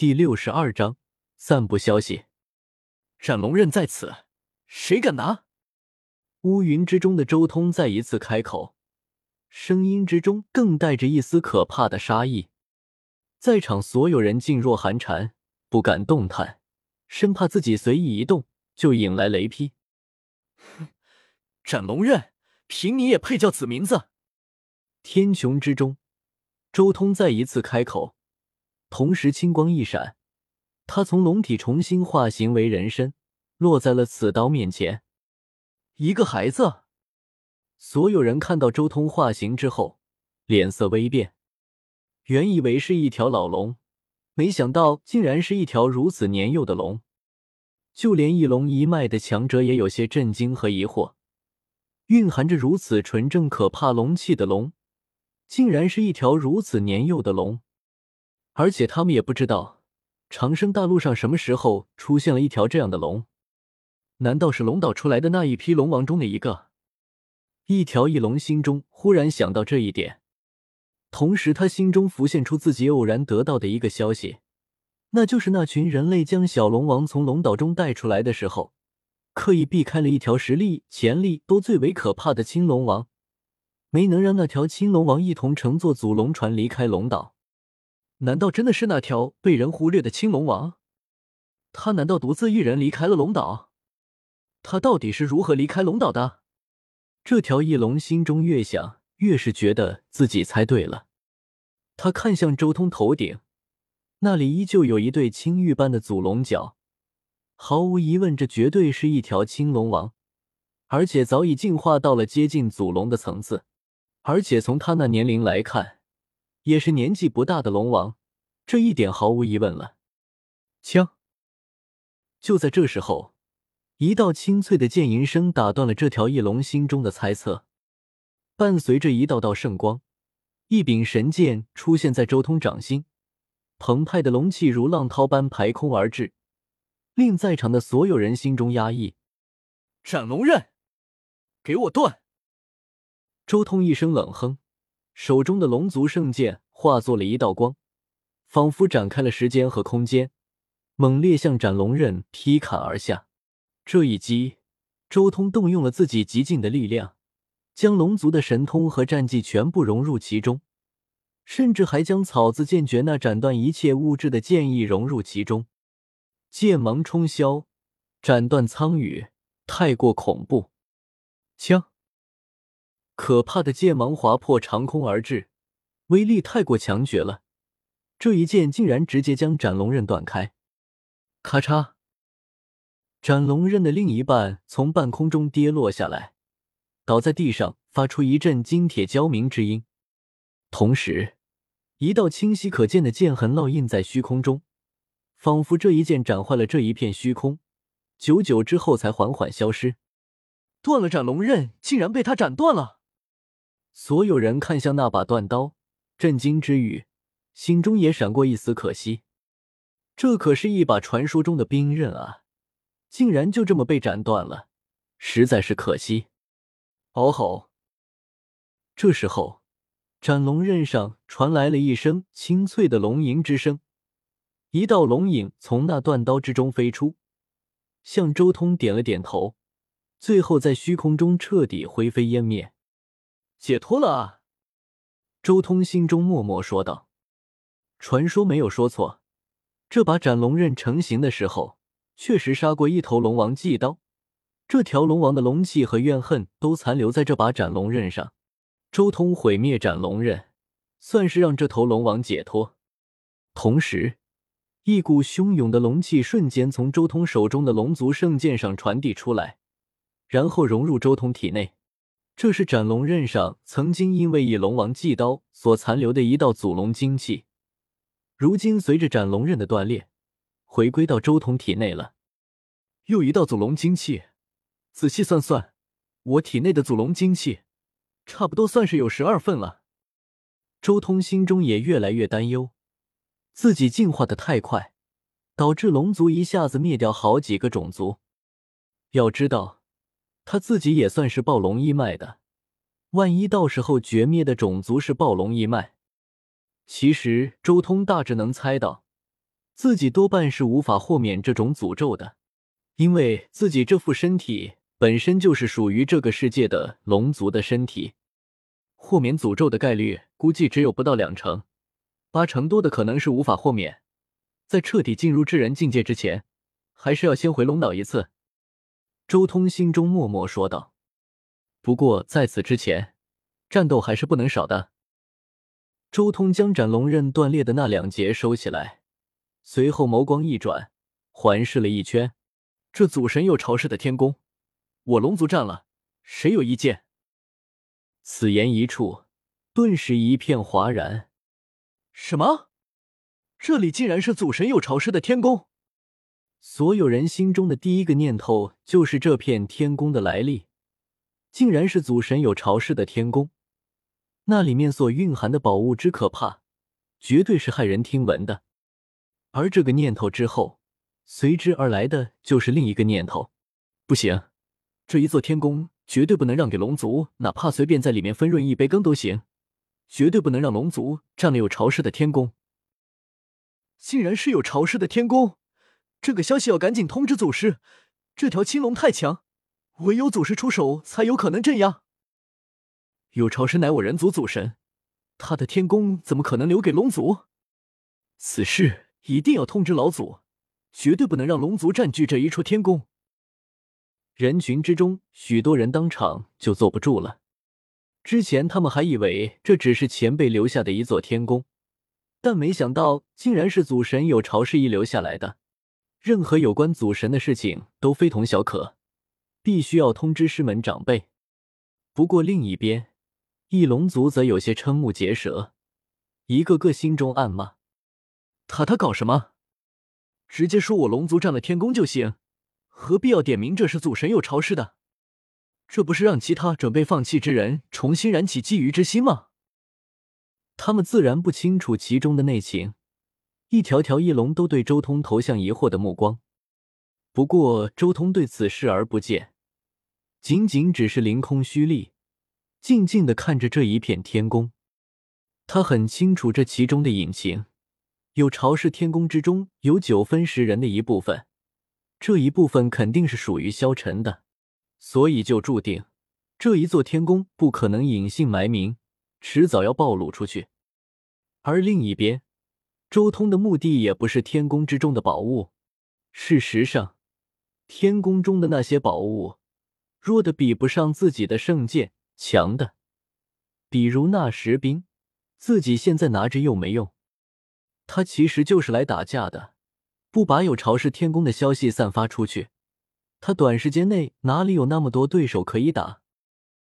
第六十二章散布消息。斩龙刃在此，谁敢拿？乌云之中的周通再一次开口，声音之中更带着一丝可怕的杀意。在场所有人噤若寒蝉，不敢动弹，生怕自己随意一动就引来雷劈。哼，斩龙刃，凭你也配叫此名字？天穹之中，周通再一次开口，同时青光一闪，他从龙体重新化形为人身，落在了此刀面前。一个孩子，所有人看到周通化形之后，脸色微变。原以为是一条老龙，没想到竟然是一条如此年幼的龙。就连一龙一脉的强者也有些震惊和疑惑：蕴含着如此纯正可怕龙气的龙，竟然是一条如此年幼的龙。而且他们也不知道长生大陆上什么时候出现了一条这样的龙。难道是龙岛出来的那一批龙王中的一个？一条翼龙心中忽然想到这一点。同时，他心中浮现出自己偶然得到的一个消息，那就是那群人类将小龙王从龙岛中带出来的时候，刻意避开了一条实力、潜力都最为可怕的青龙王，没能让那条青龙王一同乘坐祖龙船离开龙岛。难道真的是那条被人忽略的青龙王？他难道独自一人离开了龙岛？他到底是如何离开龙岛的？这条翼龙心中越想。越是觉得自己猜对了，他看向周通头顶，那里依旧有一对青玉般的祖龙角。毫无疑问，这绝对是一条青龙王，而且早已进化到了接近祖龙的层次。而且从他那年龄来看，也是年纪不大的龙王，这一点毫无疑问了。枪！就在这时候，一道清脆的剑吟声打断了这条翼龙心中的猜测。伴随着一道道圣光，一柄神剑出现在周通掌心，澎湃的龙气如浪涛般排空而至，令在场的所有人心中压抑。斩龙刃，给我断！周通一声冷哼，手中的龙族圣剑化作了一道光，仿佛展开了时间和空间，猛烈向斩龙刃劈砍而下。这一击，周通动用了自己极尽的力量。将龙族的神通和战技全部融入其中，甚至还将草字剑诀那斩断一切物质的剑意融入其中。剑芒冲霄，斩断苍宇，太过恐怖！枪，可怕的剑芒划破长空而至，威力太过强绝了。这一剑竟然直接将斩龙刃断开。咔嚓，斩龙刃的另一半从半空中跌落下来。倒在地上，发出一阵金铁交鸣之音，同时，一道清晰可见的剑痕烙印在虚空中，仿佛这一剑斩坏了这一片虚空，久久之后才缓缓消失。断了斩龙刃，竟然被他斩断了！所有人看向那把断刀，震惊之余，心中也闪过一丝可惜。这可是一把传说中的冰刃啊，竟然就这么被斩断了，实在是可惜。嗷吼！这时候，斩龙刃上传来了一声清脆的龙吟之声，一道龙影从那断刀之中飞出，向周通点了点头，最后在虚空中彻底灰飞烟灭。解脱了啊！周通心中默默说道。传说没有说错，这把斩龙刃成型的时候，确实杀过一头龙王祭刀。这条龙王的龙气和怨恨都残留在这把斩龙刃上。周通毁灭斩龙刃，算是让这头龙王解脱。同时，一股汹涌的龙气瞬间从周通手中的龙族圣剑上传递出来，然后融入周通体内。这是斩龙刃上曾经因为以龙王祭刀所残留的一道祖龙精气，如今随着斩龙刃的断裂，回归到周通体内了。又一道祖龙精气。仔细算算，我体内的祖龙精气，差不多算是有十二份了。周通心中也越来越担忧，自己进化的太快，导致龙族一下子灭掉好几个种族。要知道，他自己也算是暴龙一脉的，万一到时候绝灭的种族是暴龙一脉，其实周通大致能猜到，自己多半是无法豁免这种诅咒的，因为自己这副身体本身就是属于这个世界的龙族的身体，豁免诅咒的概率估计只有不到两成，八成多的可能是无法豁免。在彻底进入至人境界之前，还是要先回龙岛一次。周通心中默默说道。不过在此之前，战斗还是不能少的。周通将斩龙刃断裂的那两节收起来，随后眸光一转，环视了一圈。这祖神又潮湿的天宫，我龙族占了，谁有意见？此言一出，顿时一片哗然。什么？这里竟然是祖神有潮湿的天宫？所有人心中的第一个念头就是这片天宫的来历，竟然是祖神有潮湿的天宫。那里面所蕴含的宝物之可怕，绝对是骇人听闻的。而这个念头之后，随之而来的就是另一个念头：不行，这一座天宫绝对不能让给龙族，哪怕随便在里面分润一杯羹都行，绝对不能让龙族占了有潮湿的天宫。竟然是有潮湿的天宫，这个消息要赶紧通知祖师。这条青龙太强，唯有祖师出手才有可能镇压。有朝师乃我人族祖神，他的天宫怎么可能留给龙族？此事一定要通知老祖，绝对不能让龙族占据这一处天宫。人群之中，许多人当场就坐不住了。之前他们还以为这只是前辈留下的一座天宫，但没想到竟然是祖神有朝氏遗留下来的。任何有关祖神的事情都非同小可，必须要通知师门长辈。不过另一边。翼龙族则有些瞠目结舌，一个个心中暗骂：“他他搞什么？直接说我龙族占了天宫就行，何必要点名这是祖神有潮湿的？这不是让其他准备放弃之人重新燃起觊觎之心吗？”他们自然不清楚其中的内情，一条条翼龙都对周通投向疑惑的目光。不过周通对此视而不见，仅仅只是凌空虚立。静静的看着这一片天宫，他很清楚这其中的隐情。有朝氏天宫之中有九分食人的一部分，这一部分肯定是属于萧晨的，所以就注定这一座天宫不可能隐姓埋名，迟早要暴露出去。而另一边，周通的目的也不是天宫之中的宝物。事实上，天宫中的那些宝物，弱的比不上自己的圣剑。强的，比如那石兵，自己现在拿着又没用。他其实就是来打架的，不把有朝氏天宫的消息散发出去，他短时间内哪里有那么多对手可以打？